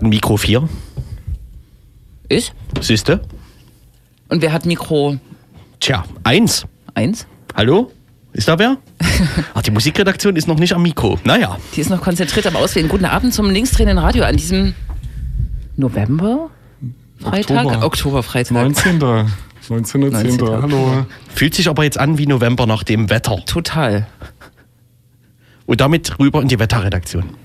Wir hatten Mikro 4. Ich? Siehste? Und wer hat Mikro Tja, 1. 1? Hallo? Ist da wer? Ach, die Musikredaktion ist noch nicht am Mikro. Naja. Die ist noch konzentriert am Auswählen. Guten Abend zum linksdrehenden Radio an diesem November? Freitag? Oktober. Oktoberfreitag. 19. 19.10. 19.. Hallo. Fühlt sich aber jetzt an wie November nach dem Wetter. Total. Und damit rüber in die Wetterredaktion.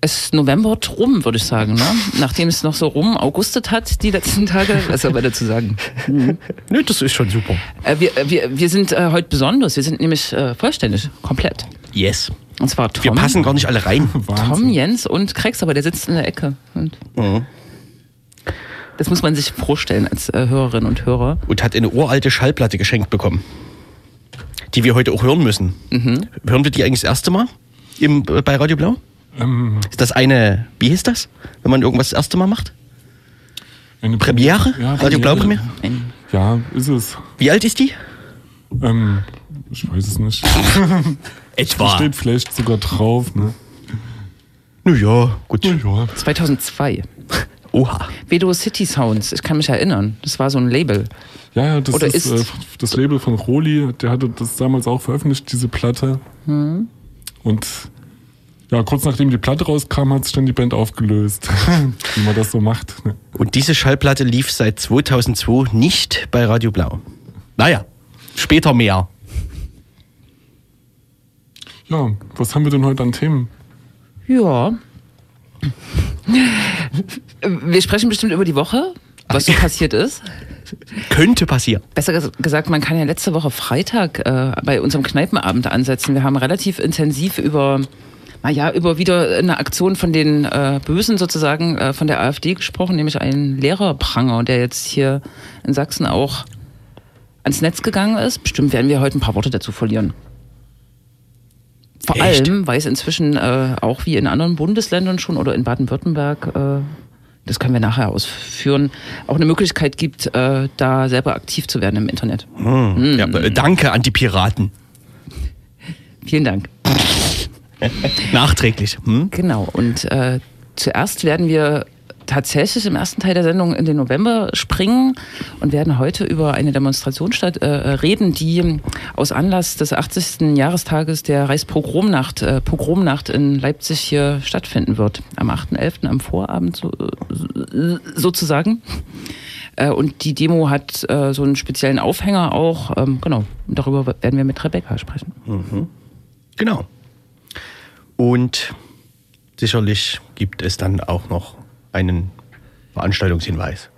Es ist November rum, würde ich sagen. Ne? Nachdem es noch so rum augustet hat die letzten Tage. Was soll man dazu sagen? Nö, das ist schon super. Äh, wir, äh, wir, wir sind äh, heute besonders. Wir sind nämlich äh, vollständig, komplett. Yes. Und zwar Tom, Wir passen gar nicht alle rein. Tom. Jens und Krex, aber der sitzt in der Ecke. Und Mhm. das muss man sich vorstellen als äh, Hörerin und Hörer. Und hat eine uralte Schallplatte geschenkt bekommen. Die wir heute auch hören müssen. Hören wir die eigentlich das erste Mal im, äh, bei Radio Blau? Ähm, Ist das eine, wie hieß das, wenn man irgendwas das erste Mal macht? eine Premiere? Ja, Radio Blau Premiere? Ein, Ja, ist es. Wie alt ist die? Ähm, ich weiß es nicht. Etwa. Steht vielleicht sogar drauf, ne? Naja, gut. Ja. 2002. Oha. Vedo City Sounds, ich kann mich erinnern. Das war so ein Label. Ja, ja, das Oder ist, ist- äh, das Label von Roli, der hatte das damals auch veröffentlicht, diese Platte. Hm. Und ja, kurz nachdem die Platte rauskam, hat sich dann die Band aufgelöst. Wie man das so macht. ne? Und diese Schallplatte lief seit 2002 nicht bei Radio Blau. Naja, später mehr. Ja, was haben wir denn heute an Themen? Ja. Wir sprechen bestimmt über die Woche, was so passiert ist. Könnte passieren. Besser ges- gesagt, man kann ja letzte Woche Freitag äh, bei unserem Kneipenabend ansetzen. Wir haben relativ intensiv über, naja, über wieder eine Aktion von den äh, Bösen sozusagen äh, von der AfD gesprochen, nämlich einen Lehrerpranger, der jetzt hier in Sachsen auch ans Netz gegangen ist. Bestimmt werden wir heute ein paar Worte dazu verlieren. Vor Echt? allem, weil es inzwischen äh, auch wie in anderen Bundesländern schon oder in Baden-Württemberg, äh, das können wir nachher ausführen, auch eine Möglichkeit gibt, äh, da selber aktiv zu werden im Internet. Ja, äh, danke an die Piraten. Vielen Dank. Nachträglich. Hm? Genau. Und äh, zuerst werden wir tatsächlich im ersten Teil der Sendung in den November springen und werden heute über eine Demonstration statt, äh, reden, die aus Anlass des 80. Jahrestages der Reichspogromnacht äh, Pogromnacht in Leipzig hier stattfinden wird. Am 8.11. am Vorabend so, äh, sozusagen. Äh, Und die Demo hat äh, so einen speziellen Aufhänger auch. Ähm, genau, darüber werden wir mit Rebecca sprechen. Genau. Und sicherlich gibt es dann auch noch einen Veranstaltungshinweis.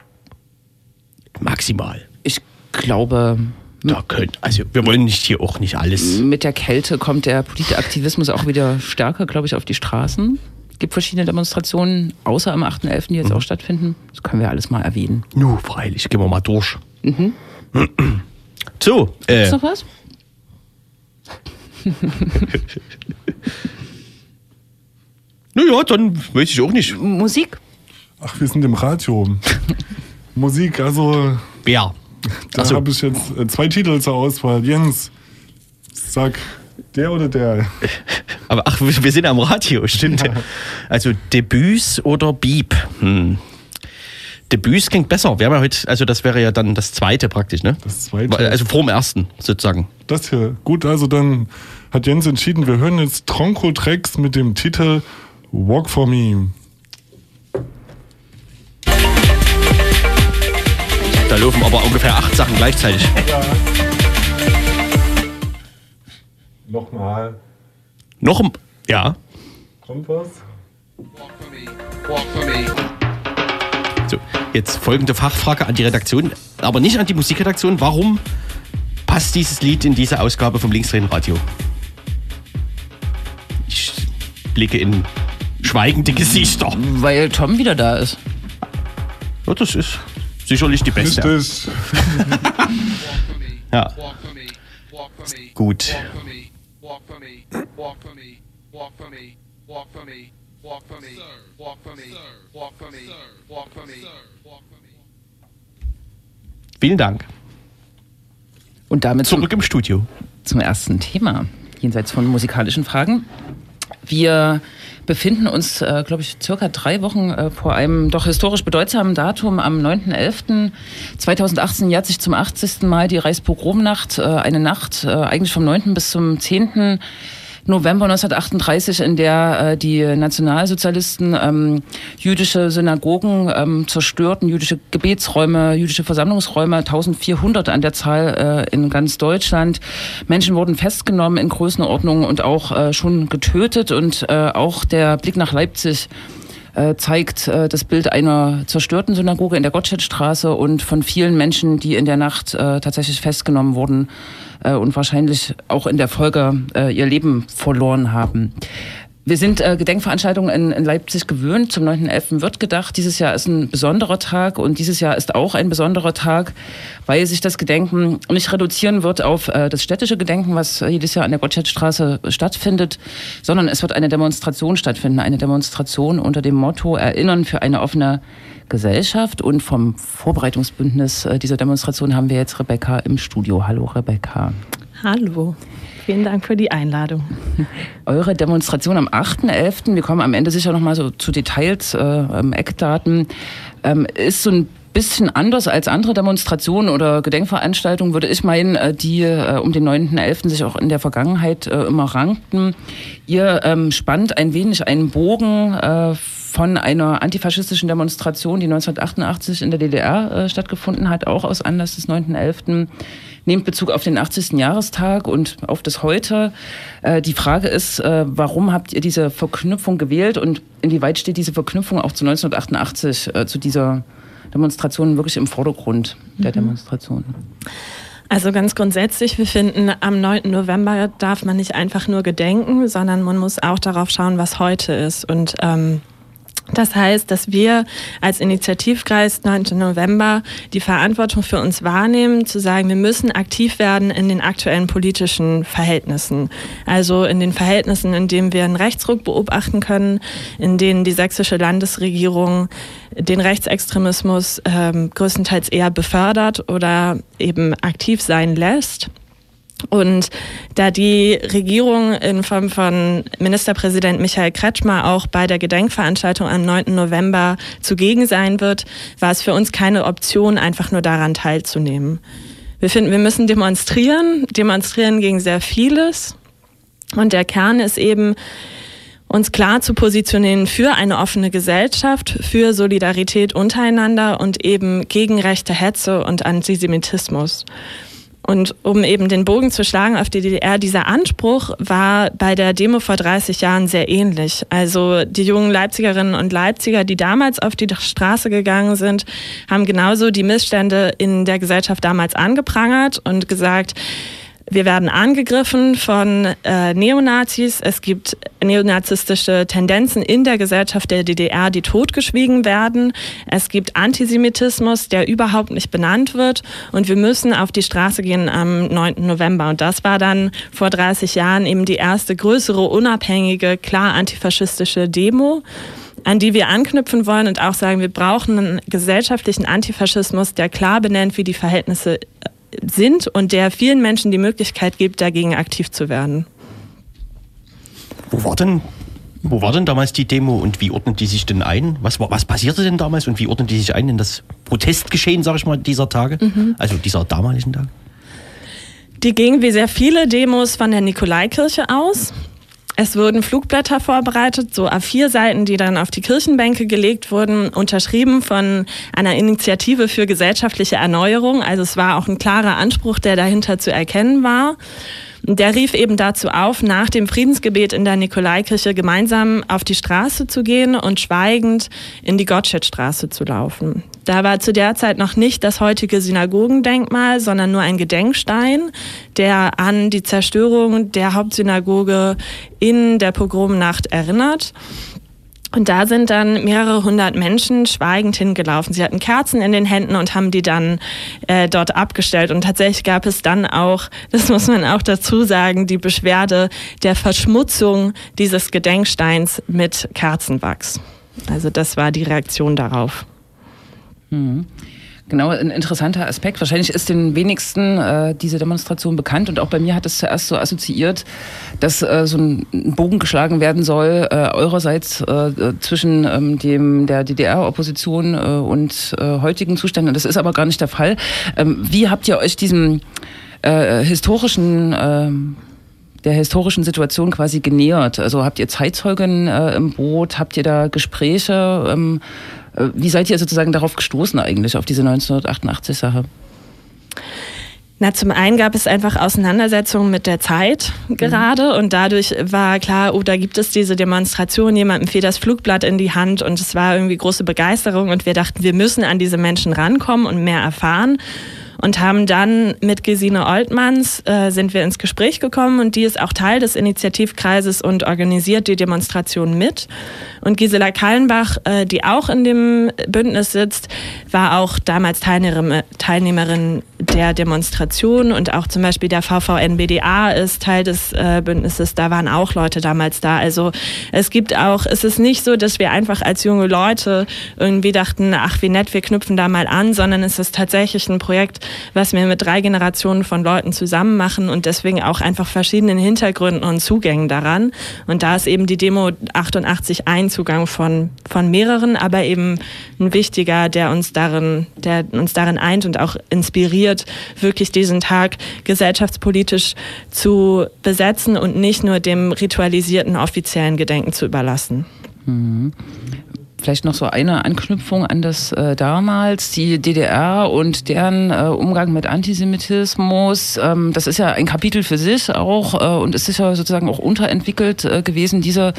Maximal. Ich glaube, Da könnt, also wir wollen nicht hier auch nicht alles. Mit der Kälte kommt der politische Aktivismus auch wieder stärker, glaube ich, auf die Straßen. Es gibt verschiedene Demonstrationen, außer am 8.11., die jetzt auch stattfinden. Das können wir alles mal erwähnen. Nu, freilich, gehen wir mal durch. So, äh, Ist noch was? naja, dann weiß ich auch nicht. Musik? Ach, wir sind im Radio. Musik, also Wer? da so. habe ich jetzt äh, zwei Titel zur Auswahl. Jens, sag der oder der? Aber ach, wir sind am Radio, stimmt. Also Debüts oder Beep? Hm. Debüts klingt besser. Wir haben ja heute, also das wäre ja dann das zweite praktisch, ne? Das zweite. Also vor dem ersten sozusagen. Das hier. Gut, also dann hat Jens entschieden, wir hören jetzt Tronco Tracks mit dem Titel Walk for Me. Da laufen aber ungefähr acht Sachen gleichzeitig. Nochmal. Noch ein, ja. Kommt was? So, jetzt folgende Fachfrage an die Redaktion, aber nicht an die Musikredaktion. Warum passt dieses Lied in diese Ausgabe vom Linksdrehen-Radio? Ich blicke in schweigende Gesichter. Weil Tom wieder da ist. Ja, das ist sicherlich die beste. Richtig. Ja, gut. Vielen Dank. Und damit zum, Zurück im Studio. zum ersten Thema. Jenseits von musikalischen Fragen Wir befinden uns, äh, glaube ich, circa drei Wochen äh, vor einem doch historisch bedeutsamen Datum. Am 9.11.2018 jährt sich zum 80. Mal die Reichspogromnacht, äh, eine Nacht äh, eigentlich vom 9. bis zum 10. November 1938, in der äh, die Nationalsozialisten ähm, jüdische Synagogen ähm, zerstörten, jüdische Gebetsräume, jüdische Versammlungsräume, 1400 an der Zahl äh, in ganz Deutschland. Menschen wurden festgenommen in Größenordnungen und auch äh, schon getötet und äh, auch der Blick nach Leipzig äh, zeigt äh, das Bild einer zerstörten Synagoge in der Gottschedstraße und von vielen Menschen, die in der Nacht äh, tatsächlich festgenommen wurden und wahrscheinlich auch in der Folge äh, ihr Leben verloren haben. Wir sind äh, Gedenkveranstaltungen in, in Leipzig gewöhnt. Zum 9.11. wird gedacht. Dieses Jahr ist ein besonderer Tag und dieses Jahr ist auch ein besonderer Tag, weil sich das Gedenken nicht reduzieren wird auf äh, das städtische Gedenken, was jedes Jahr an der Gottschedstraße stattfindet, sondern es wird eine Demonstration stattfinden. Eine Demonstration unter dem Motto Erinnern für eine offene Gesellschaft. Und vom Vorbereitungsbündnis äh, dieser Demonstration haben wir jetzt Rebecca im Studio. Hallo Rebecca. Hallo. Vielen Dank für die Einladung. Eure Demonstration am 8.11., wir kommen am Ende sicher nochmal so zu Details, äh, Eckdaten, ähm, ist so ein bisschen anders als andere Demonstrationen oder Gedenkveranstaltungen, würde ich meinen, äh, die äh, um den 9.11. sich auch in der Vergangenheit äh, immer rankten. Ihr ähm, spannt ein wenig einen Bogen äh, von einer antifaschistischen Demonstration, die 1988 in der DDR äh, stattgefunden hat, auch aus Anlass des 9.11 nehmt Bezug auf den 80. Jahrestag und auf das heute. Äh, die Frage ist, äh, warum habt ihr diese Verknüpfung gewählt und inwieweit steht diese Verknüpfung auch zu 1988, äh, zu dieser Demonstration wirklich im Vordergrund der mhm. Demonstration? Also ganz grundsätzlich, wir finden, am 9. November darf man nicht einfach nur gedenken, sondern man muss auch darauf schauen, was heute ist. Und ähm, das heißt, dass wir als Initiativkreis 9. November die Verantwortung für uns wahrnehmen, zu sagen, wir müssen aktiv werden in den aktuellen politischen Verhältnissen. Also in den Verhältnissen, in denen wir einen Rechtsruck beobachten können, in denen die sächsische Landesregierung den Rechtsextremismus ähm, größtenteils eher befördert oder eben aktiv sein lässt. Und da die Regierung in Form von Ministerpräsident Michael Kretschmer auch bei der Gedenkveranstaltung am 9. November zugegen sein wird, war es für uns keine Option, einfach nur daran teilzunehmen. Wir finden, wir müssen demonstrieren, demonstrieren gegen sehr vieles. Und der Kern ist eben, uns klar zu positionieren für eine offene Gesellschaft, für Solidarität untereinander und eben gegen rechte Hetze und Antisemitismus. Und um eben den Bogen zu schlagen auf die DDR, dieser Anspruch war bei der Demo vor 30 Jahren sehr ähnlich. Also die jungen Leipzigerinnen und Leipziger, die damals auf die Straße gegangen sind, haben genauso die Missstände in der Gesellschaft damals angeprangert und gesagt, wir werden angegriffen von äh, Neonazis. Es gibt neonazistische Tendenzen in der Gesellschaft der DDR, die totgeschwiegen werden. Es gibt Antisemitismus, der überhaupt nicht benannt wird. Und wir müssen auf die Straße gehen am 9. November. Und das war dann vor 30 Jahren eben die erste größere, unabhängige, klar antifaschistische Demo an die wir anknüpfen wollen und auch sagen, wir brauchen einen gesellschaftlichen Antifaschismus, der klar benennt, wie die Verhältnisse sind und der vielen Menschen die Möglichkeit gibt, dagegen aktiv zu werden. Wo war denn, wo war denn damals die Demo und wie ordnet die sich denn ein? Was, was passierte denn damals und wie ordnet die sich ein in das Protestgeschehen, sage ich mal, dieser Tage? Mhm. Also dieser damaligen Tage? Die ging wie sehr viele Demos von der Nikolaikirche aus. Es wurden Flugblätter vorbereitet, so A4-Seiten, die dann auf die Kirchenbänke gelegt wurden, unterschrieben von einer Initiative für gesellschaftliche Erneuerung. Also es war auch ein klarer Anspruch, der dahinter zu erkennen war. Der rief eben dazu auf, nach dem Friedensgebet in der Nikolaikirche gemeinsam auf die Straße zu gehen und schweigend in die Gottschedstraße zu laufen. Da war zu der Zeit noch nicht das heutige Synagogendenkmal, sondern nur ein Gedenkstein, der an die Zerstörung der Hauptsynagoge in der Pogromnacht erinnert. Und da sind dann mehrere hundert Menschen schweigend hingelaufen. Sie hatten Kerzen in den Händen und haben die dann äh, dort abgestellt. Und tatsächlich gab es dann auch, das muss man auch dazu sagen, die Beschwerde der Verschmutzung dieses Gedenksteins mit Kerzenwachs. Also das war die Reaktion darauf. Mhm. Genau, ein interessanter Aspekt. Wahrscheinlich ist den wenigsten äh, diese Demonstration bekannt und auch bei mir hat es zuerst so assoziiert, dass äh, so ein Bogen geschlagen werden soll äh, eurerseits äh, zwischen ähm, dem der DDR-Opposition äh, und äh, heutigen Zuständen. Das ist aber gar nicht der Fall. Ähm, wie habt ihr euch diesem äh, historischen äh, der historischen Situation quasi genähert? Also habt ihr Zeitzeugen äh, im Boot? Habt ihr da Gespräche? Ähm, äh, wie seid ihr sozusagen darauf gestoßen eigentlich, auf diese 1988-Sache? Na, zum einen gab es einfach Auseinandersetzungen mit der Zeit gerade mhm. und dadurch war klar, oh, da gibt es diese Demonstration, jemandem fiel das Flugblatt in die Hand und es war irgendwie große Begeisterung und wir dachten, wir müssen an diese Menschen rankommen und mehr erfahren und haben dann mit Gesine Oltmanns äh, sind wir ins Gespräch gekommen und die ist auch Teil des Initiativkreises und organisiert die Demonstration mit. Und Gisela Kallenbach, äh, die auch in dem Bündnis sitzt, war auch damals Teilnehmerin der Demonstration und auch zum Beispiel der VVN-BDA ist Teil des äh, Bündnisses. Da waren auch Leute damals da. Also es gibt auch, es ist nicht so, dass wir einfach als junge Leute irgendwie dachten, ach wie nett, wir knüpfen da mal an, sondern es ist tatsächlich ein Projekt, was wir mit drei Generationen von Leuten zusammen machen und deswegen auch einfach verschiedenen Hintergründen und Zugängen daran. Und da ist eben die Demo 88 ein Zugang von, von mehreren, aber eben ein wichtiger, der uns darin, der uns darin eint und auch inspiriert, wirklich diesen Tag gesellschaftspolitisch zu besetzen und nicht nur dem ritualisierten offiziellen Gedenken zu überlassen. Mhm. Vielleicht noch so eine Anknüpfung an das äh, damals, die DDR und deren äh, Umgang mit Antisemitismus. Ähm, das ist ja ein Kapitel für sich auch äh, und es ist ja sozusagen auch unterentwickelt äh, gewesen, diese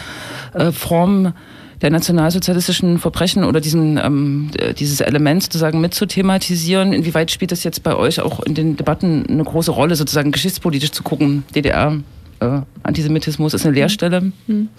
äh, Form der nationalsozialistischen Verbrechen oder diesen, ähm, dieses Element sozusagen mit zu thematisieren. Inwieweit spielt das jetzt bei euch auch in den Debatten eine große Rolle, sozusagen geschichtspolitisch zu gucken? DDR, äh, Antisemitismus ist eine Leerstelle. Mhm.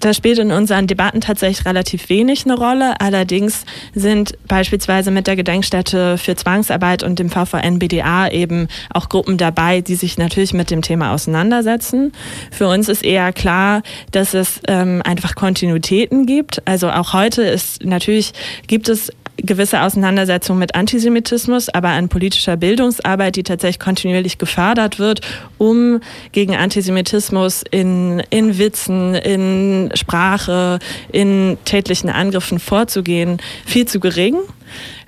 Das spielt in unseren Debatten tatsächlich relativ wenig eine Rolle. Allerdings sind beispielsweise mit der Gedenkstätte für Zwangsarbeit und dem VVN BDA eben auch Gruppen dabei, die sich natürlich mit dem Thema auseinandersetzen. Für uns ist eher klar, dass es ähm, einfach Kontinuitäten gibt. Also auch heute ist natürlich gibt es gewisse Auseinandersetzung mit Antisemitismus, aber an politischer Bildungsarbeit, die tatsächlich kontinuierlich gefördert wird, um gegen Antisemitismus in, in Witzen, in Sprache, in tätlichen Angriffen vorzugehen, viel zu gering.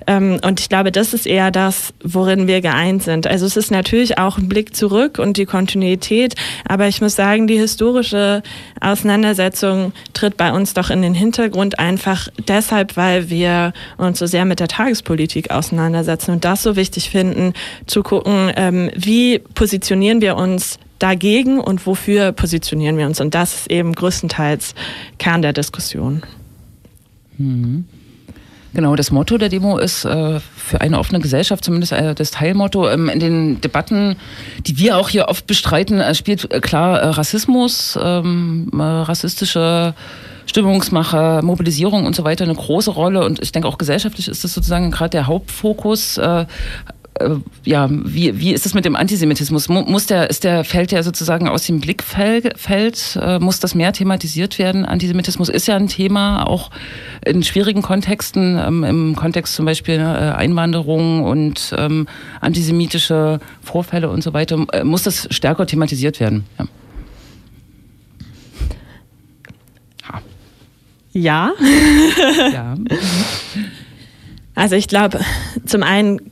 Ähm, und ich glaube, das ist eher das, worin wir geeint sind. Also es ist natürlich auch ein Blick zurück und die Kontinuität, aber ich muss sagen, die historische Auseinandersetzung tritt bei uns doch in den Hintergrund einfach deshalb, weil wir uns so sehr mit der Tagespolitik auseinandersetzen und das so wichtig finden, zu gucken, ähm, wie positionieren wir uns dagegen und wofür positionieren wir uns. Und das ist eben größtenteils Kern der Diskussion. Mhm. Genau, das Motto der Demo ist äh, für eine offene Gesellschaft, zumindest äh, das Teilmotto. Ähm, in den Debatten, die wir auch hier oft bestreiten, äh, spielt äh, klar äh, Rassismus, ähm, äh, rassistische Stimmungsmache, Mobilisierung und so weiter eine große Rolle. Und ich denke auch gesellschaftlich ist das sozusagen gerade der Hauptfokus. Äh, ja, wie, wie ist das mit dem Antisemitismus? Muss der, ist der, fällt der sozusagen aus dem Blickfeld? Äh, muss das mehr thematisiert werden? Antisemitismus ist ja ein Thema, auch in schwierigen Kontexten, ähm, im Kontext zum Beispiel ne, äh, Einwanderung und ähm, antisemitische Vorfälle und so weiter. Muss das stärker thematisiert werden? Ja. Ja. ja. Also ich glaube, zum einen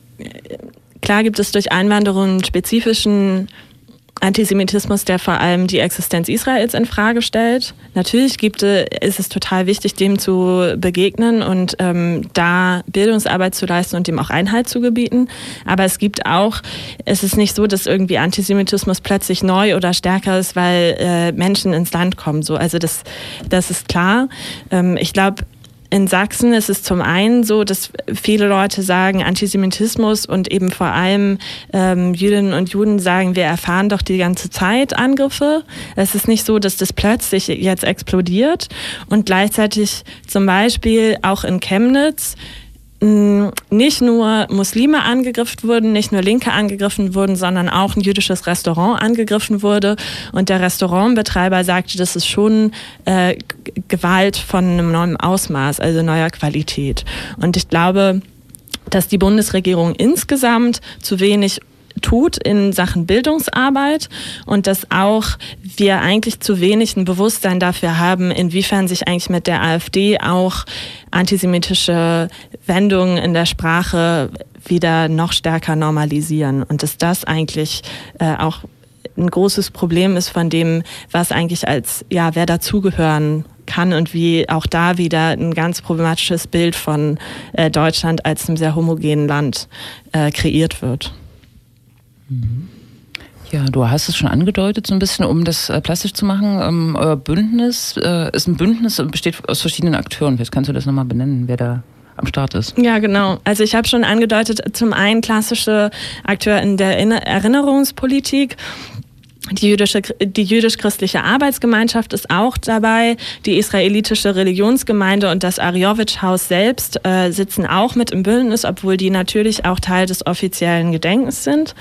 Klar gibt es durch Einwanderung spezifischen Antisemitismus, der vor allem die Existenz Israels in Frage stellt. Natürlich gibt ist es total wichtig, dem zu begegnen und ähm, da Bildungsarbeit zu leisten und dem auch Einhalt zu gebieten. Aber es gibt auch, es ist nicht so, dass irgendwie Antisemitismus plötzlich neu oder stärker ist, weil äh, Menschen ins Land kommen. So, also das, das ist klar. Ähm, ich glaube, in Sachsen ist es zum einen so, dass viele Leute sagen, Antisemitismus und eben vor allem ähm, Jüdinnen und Juden sagen, wir erfahren doch die ganze Zeit Angriffe. Es ist nicht so, dass das plötzlich jetzt explodiert. Und gleichzeitig zum Beispiel auch in Chemnitz nicht nur Muslime angegriffen wurden, nicht nur Linke angegriffen wurden, sondern auch ein jüdisches Restaurant angegriffen wurde. Und der Restaurantbetreiber sagte, das ist schon äh, Gewalt von einem neuen Ausmaß, also neuer Qualität. Und ich glaube, dass die Bundesregierung insgesamt zu wenig tut in Sachen Bildungsarbeit und dass auch wir eigentlich zu wenig ein Bewusstsein dafür haben, inwiefern sich eigentlich mit der AfD auch antisemitische Wendungen in der Sprache wieder noch stärker normalisieren und dass das eigentlich äh, auch ein großes Problem ist von dem, was eigentlich als, ja, wer dazugehören kann und wie auch da wieder ein ganz problematisches Bild von äh, Deutschland als einem sehr homogenen Land äh, kreiert wird. Ja, du hast es schon angedeutet, so ein bisschen, um das äh, plastisch zu machen. Ähm, euer Bündnis äh, ist ein Bündnis und besteht aus verschiedenen Akteuren. Vielleicht kannst du das nochmal benennen, wer da am Start ist. Ja, genau. Also ich habe schon angedeutet, zum einen klassische Akteur in der Erinnerungspolitik. Die, jüdische, die jüdisch-christliche Arbeitsgemeinschaft ist auch dabei. Die israelitische Religionsgemeinde und das Arjowitsch-Haus selbst äh, sitzen auch mit im Bündnis, obwohl die natürlich auch Teil des offiziellen Gedenkens sind.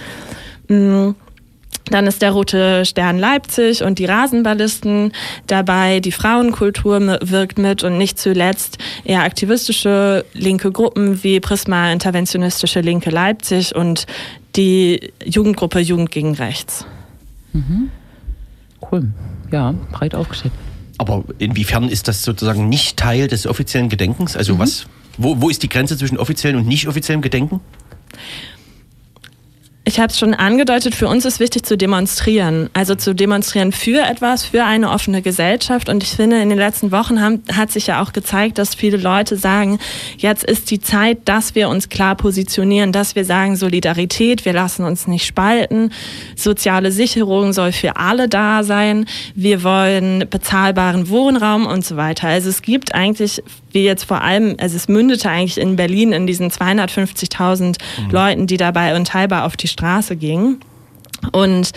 Mhm. Dann ist der Rote Stern Leipzig und die Rasenballisten dabei. Die Frauenkultur wirkt mit und nicht zuletzt eher aktivistische linke Gruppen wie Prisma Interventionistische Linke Leipzig und die Jugendgruppe Jugend gegen Rechts. Mhm. Cool. Ja, breit aufgestellt. Aber inwiefern ist das sozusagen nicht Teil des offiziellen Gedenkens? Also mhm. was, wo, wo ist die Grenze zwischen offiziellem und nicht offiziellem Gedenken? Ich habe es schon angedeutet, für uns ist wichtig zu demonstrieren. Also zu demonstrieren für etwas, für eine offene Gesellschaft. Und ich finde, in den letzten Wochen haben, hat sich ja auch gezeigt, dass viele Leute sagen, jetzt ist die Zeit, dass wir uns klar positionieren, dass wir sagen, Solidarität, wir lassen uns nicht spalten, soziale Sicherung soll für alle da sein, wir wollen bezahlbaren Wohnraum und so weiter. Also es gibt eigentlich wie jetzt vor allem, also es mündete eigentlich in Berlin in diesen 250.000 mhm. Leuten, die dabei unteilbar auf die Straße gingen. Und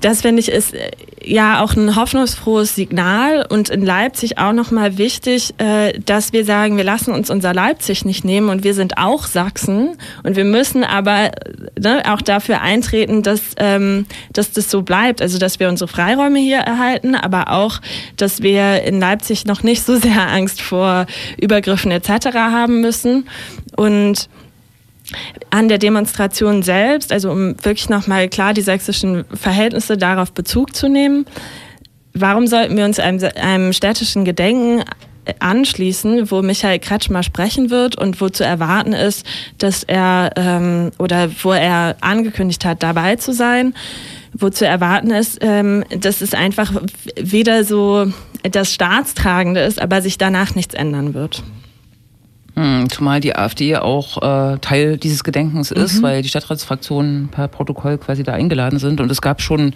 das finde ich ist äh, ja auch ein hoffnungsfrohes Signal und in Leipzig auch nochmal wichtig, äh, dass wir sagen, wir lassen uns unser Leipzig nicht nehmen und wir sind auch Sachsen und wir müssen aber ne, auch dafür eintreten, dass, ähm, dass das so bleibt, also dass wir unsere Freiräume hier erhalten, aber auch, dass wir in Leipzig noch nicht so sehr Angst vor Übergriffen etc. haben müssen und an der Demonstration selbst, also um wirklich nochmal klar die sächsischen Verhältnisse darauf Bezug zu nehmen, warum sollten wir uns einem, einem städtischen Gedenken anschließen, wo Michael Kretschmer sprechen wird und wo zu erwarten ist, dass er ähm, oder wo er angekündigt hat, dabei zu sein, wo zu erwarten ist, ähm, dass es einfach wieder so das Staatstragende ist, aber sich danach nichts ändern wird. Hm, zumal die AfD auch äh, Teil dieses Gedenkens ist, mhm. weil die Stadtratsfraktionen per Protokoll quasi da eingeladen sind. Und es gab schon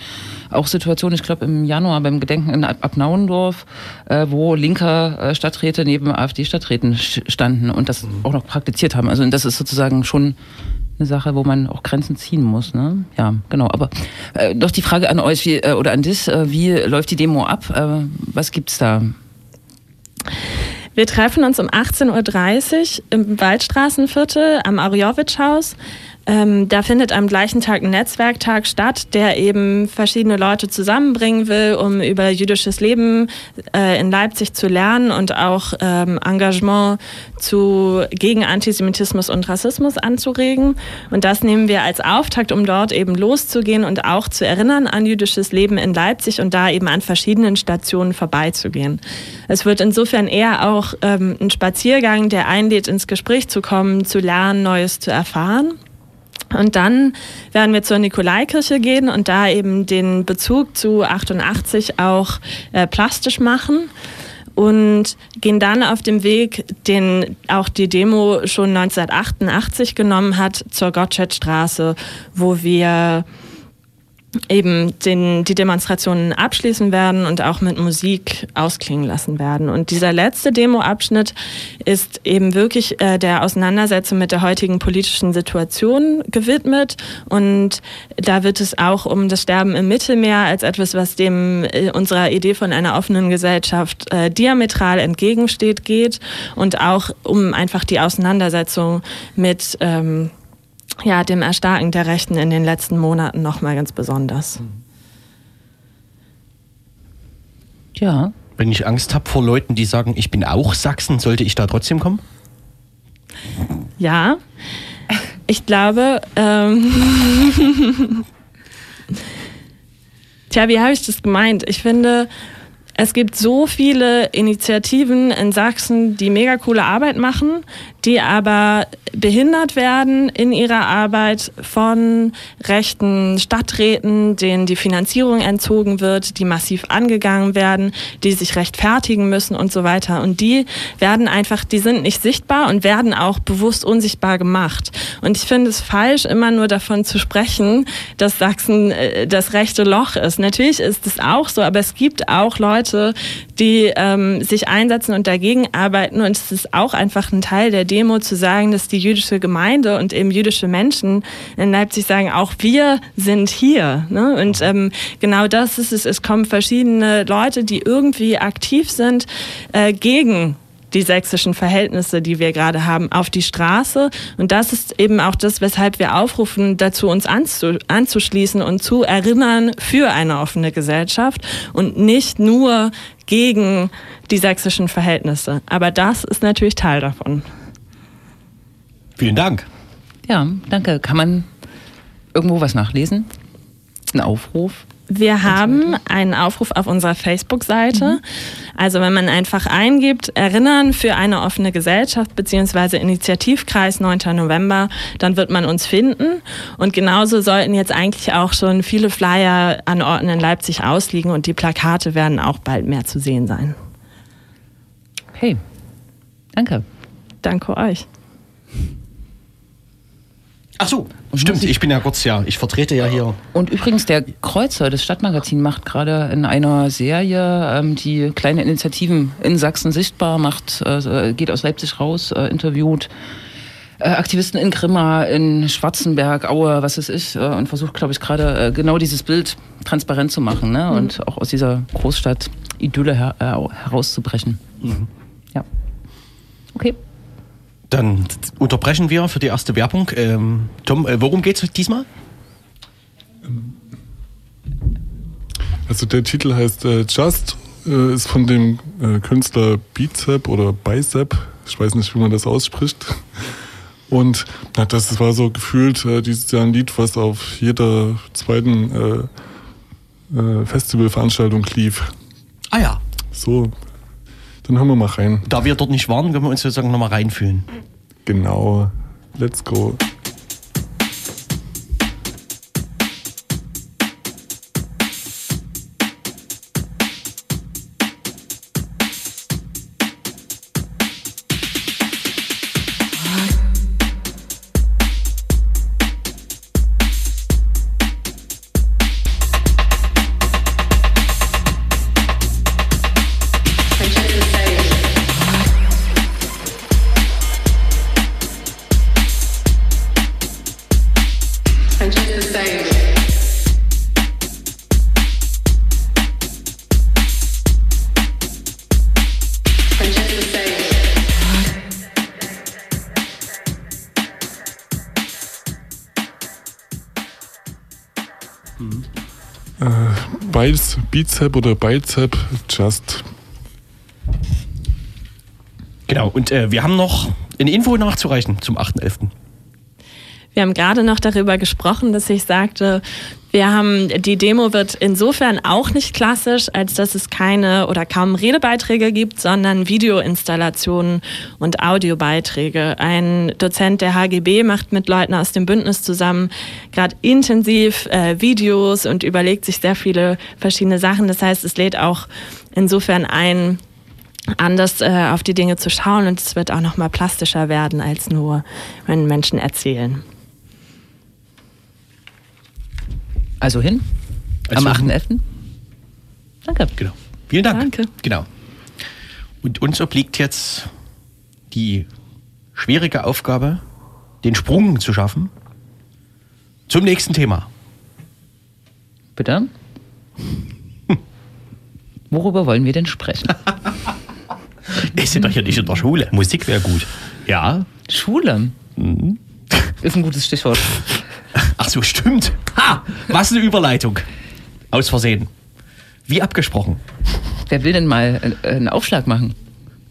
auch Situationen, ich glaube im Januar beim Gedenken in Abnauendorf, äh, wo linker äh, Stadträte neben AfD-Stadträten standen und das mhm. auch noch praktiziert haben. Also das ist sozusagen schon eine Sache, wo man auch Grenzen ziehen muss. Ne? Ja, genau. Aber äh, doch die Frage an euch wie, äh, oder an dich, äh, wie läuft die Demo ab? Äh, was gibt's da? Wir treffen uns um 18.30 Uhr im Waldstraßenviertel am Arjowitsch-Haus. Ähm, da findet am gleichen Tag ein Netzwerktag statt, der eben verschiedene Leute zusammenbringen will, um über jüdisches Leben äh, in Leipzig zu lernen und auch ähm, Engagement zu, gegen Antisemitismus und Rassismus anzuregen. Und das nehmen wir als Auftakt, um dort eben loszugehen und auch zu erinnern an jüdisches Leben in Leipzig und da eben an verschiedenen Stationen vorbeizugehen. Es wird insofern eher auch ähm, ein Spaziergang, der einlädt, ins Gespräch zu kommen, zu lernen, Neues zu erfahren. Und dann werden wir zur Nikolaikirche gehen und da eben den Bezug zu 88 auch äh, plastisch machen und gehen dann auf dem Weg, den auch die Demo schon 1988 genommen hat, zur Gottschedstraße, wo wir eben den, die Demonstrationen abschließen werden und auch mit Musik ausklingen lassen werden. Und dieser letzte Demoabschnitt ist eben wirklich äh, der Auseinandersetzung mit der heutigen politischen Situation gewidmet. Und da wird es auch um das Sterben im Mittelmeer als etwas, was dem äh, unserer Idee von einer offenen Gesellschaft äh, diametral entgegensteht, geht. Und auch um einfach die Auseinandersetzung mit ähm, ja, dem Erstarken der Rechten in den letzten Monaten nochmal ganz besonders. Ja. Wenn ich Angst habe vor Leuten, die sagen, ich bin auch Sachsen, sollte ich da trotzdem kommen? Ja. Ich glaube, ähm Tja, wie habe ich das gemeint? Ich finde, es gibt so viele Initiativen in Sachsen, die mega coole Arbeit machen, die aber behindert werden in ihrer Arbeit von rechten Stadträten, denen die Finanzierung entzogen wird, die massiv angegangen werden, die sich rechtfertigen müssen und so weiter. Und die werden einfach, die sind nicht sichtbar und werden auch bewusst unsichtbar gemacht. Und ich finde es falsch, immer nur davon zu sprechen, dass Sachsen äh, das rechte Loch ist. Natürlich ist es auch so, aber es gibt auch Leute, die ähm, sich einsetzen und dagegen arbeiten. Und es ist auch einfach ein Teil der Demo zu sagen, dass die jüdische Gemeinde und eben jüdische Menschen in Leipzig sagen, auch wir sind hier. Ne? Und ähm, genau das ist es. Es kommen verschiedene Leute, die irgendwie aktiv sind äh, gegen die sächsischen Verhältnisse, die wir gerade haben, auf die Straße. Und das ist eben auch das, weshalb wir aufrufen, dazu uns anzuschließen und zu erinnern für eine offene Gesellschaft und nicht nur gegen die sächsischen Verhältnisse. Aber das ist natürlich Teil davon. Vielen Dank. Ja, danke. Kann man irgendwo was nachlesen? Ein Aufruf? Wir haben einen Aufruf auf unserer Facebook-Seite. Mhm. Also wenn man einfach eingibt, Erinnern für eine offene Gesellschaft beziehungsweise Initiativkreis 9. November, dann wird man uns finden. Und genauso sollten jetzt eigentlich auch schon viele Flyer an Orten in Leipzig ausliegen und die Plakate werden auch bald mehr zu sehen sein. Hey, danke. Danke euch. Ach so, stimmt. Ich bin ja kurz, ja, ich vertrete ja hier. Und übrigens, der Kreuzer, das Stadtmagazin, macht gerade in einer Serie, ähm, die kleine Initiativen in Sachsen sichtbar macht, äh, geht aus Leipzig raus, äh, interviewt äh, Aktivisten in Grimma, in Schwarzenberg, Aue, was es ist, äh, und versucht, glaube ich, gerade äh, genau dieses Bild transparent zu machen ne? Mhm. und auch aus dieser Großstadt-Idylle her äh, herauszubrechen. Mhm. Ja. Okay. Dann unterbrechen wir für die erste Werbung. Ähm, Tom, äh, worum geht es diesmal? Also der Titel heißt äh, Just, äh, ist von dem äh, Künstler Bizep oder Bicep, ich weiß nicht, wie man das ausspricht. Und na, das war so gefühlt äh, dieses Jahr ein Lied, was auf jeder zweiten äh, äh, Festivalveranstaltung lief. Ah ja. So, dann hören wir mal rein. Da wir dort nicht waren, können wir uns sozusagen nochmal reinfühlen. Genau. Let's go. Bizep oder Bicep, just. Genau, und äh, wir haben noch eine Info nachzureichen zum 8.11. Wir haben gerade noch darüber gesprochen, dass ich sagte, wir haben, die Demo wird insofern auch nicht klassisch, als dass es keine oder kaum Redebeiträge gibt, sondern Videoinstallationen und Audiobeiträge. Ein Dozent der HGB macht mit Leuten aus dem Bündnis zusammen gerade intensiv äh, Videos und überlegt sich sehr viele verschiedene Sachen. Das heißt, es lädt auch insofern ein, anders äh, auf die Dinge zu schauen und es wird auch noch mal plastischer werden als nur, wenn Menschen erzählen. Also hin? Also am 8.11. Danke. Genau. Vielen Dank. Danke. Genau. Und uns obliegt jetzt die schwierige Aufgabe, den Sprung zu schaffen zum nächsten Thema. Bitte? Worüber wollen wir denn sprechen? ich sind doch hier nicht in der Schule. Musik wäre gut. Ja. Schule? Mhm. Ist ein gutes Stichwort. Ach so, stimmt. Ha! Was eine Überleitung. Aus Versehen. Wie abgesprochen. Wer will denn mal einen Aufschlag machen?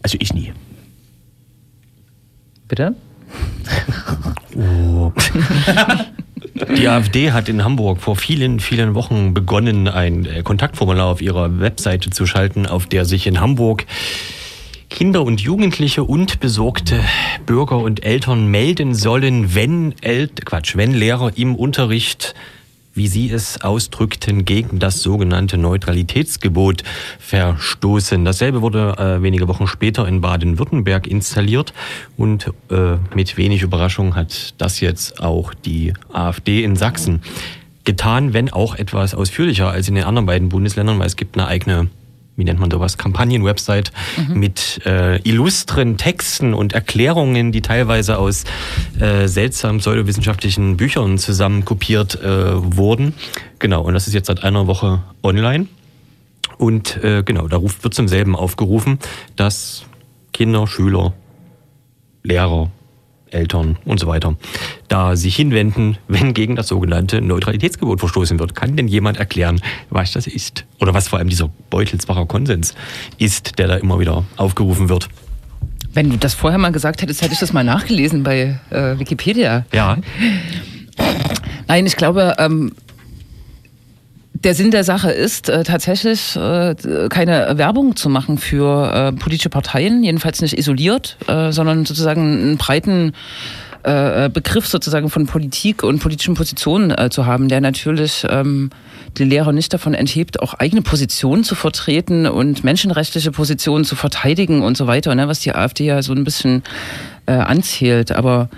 Also ich nie. Bitte? Oh. Die AfD hat in Hamburg vor vielen, vielen Wochen begonnen, ein äh, Kontaktformular auf ihrer Webseite zu schalten, auf der sich in Hamburg Kinder und Jugendliche und besorgte Bürger und Eltern melden sollen, wenn El Quatsch, wenn Lehrer im Unterricht wie Sie es ausdrückten, gegen das sogenannte Neutralitätsgebot verstoßen. Dasselbe wurde äh, wenige Wochen später in Baden-Württemberg installiert und äh, mit wenig Überraschung hat das jetzt auch die AfD in Sachsen getan, wenn auch etwas ausführlicher als in den anderen beiden Bundesländern, weil es gibt eine eigene wie nennt man sowas, Kampagnenwebsite mhm. mit äh, illustren Texten und Erklärungen, die teilweise aus äh, seltsamen pseudowissenschaftlichen Büchern zusammenkopiert äh, wurden. Genau, und das ist jetzt seit einer Woche online. Und äh, genau, da ruft, wird zum selben aufgerufen, dass Kinder, Schüler, Lehrer, Eltern und so weiter, da sich hinwenden, wenn gegen das sogenannte Neutralitätsgebot verstoßen wird. Kann denn jemand erklären, was das ist? Oder was vor allem dieser Beutelsbacher Konsens ist, der da immer wieder aufgerufen wird? Wenn du das vorher mal gesagt hättest, hätte ich das mal nachgelesen bei äh, Wikipedia. Ja. Nein, ich glaube, ähm, der Sinn der Sache ist äh, tatsächlich äh, keine Werbung zu machen für äh, politische Parteien, jedenfalls nicht isoliert, äh, sondern sozusagen einen breiten äh, Begriff sozusagen von Politik und politischen Positionen äh, zu haben, der natürlich ähm, die Lehrer nicht davon enthebt, auch eigene Positionen zu vertreten und menschenrechtliche Positionen zu verteidigen und so weiter, ne, was die AfD ja so ein bisschen anzählt. Aber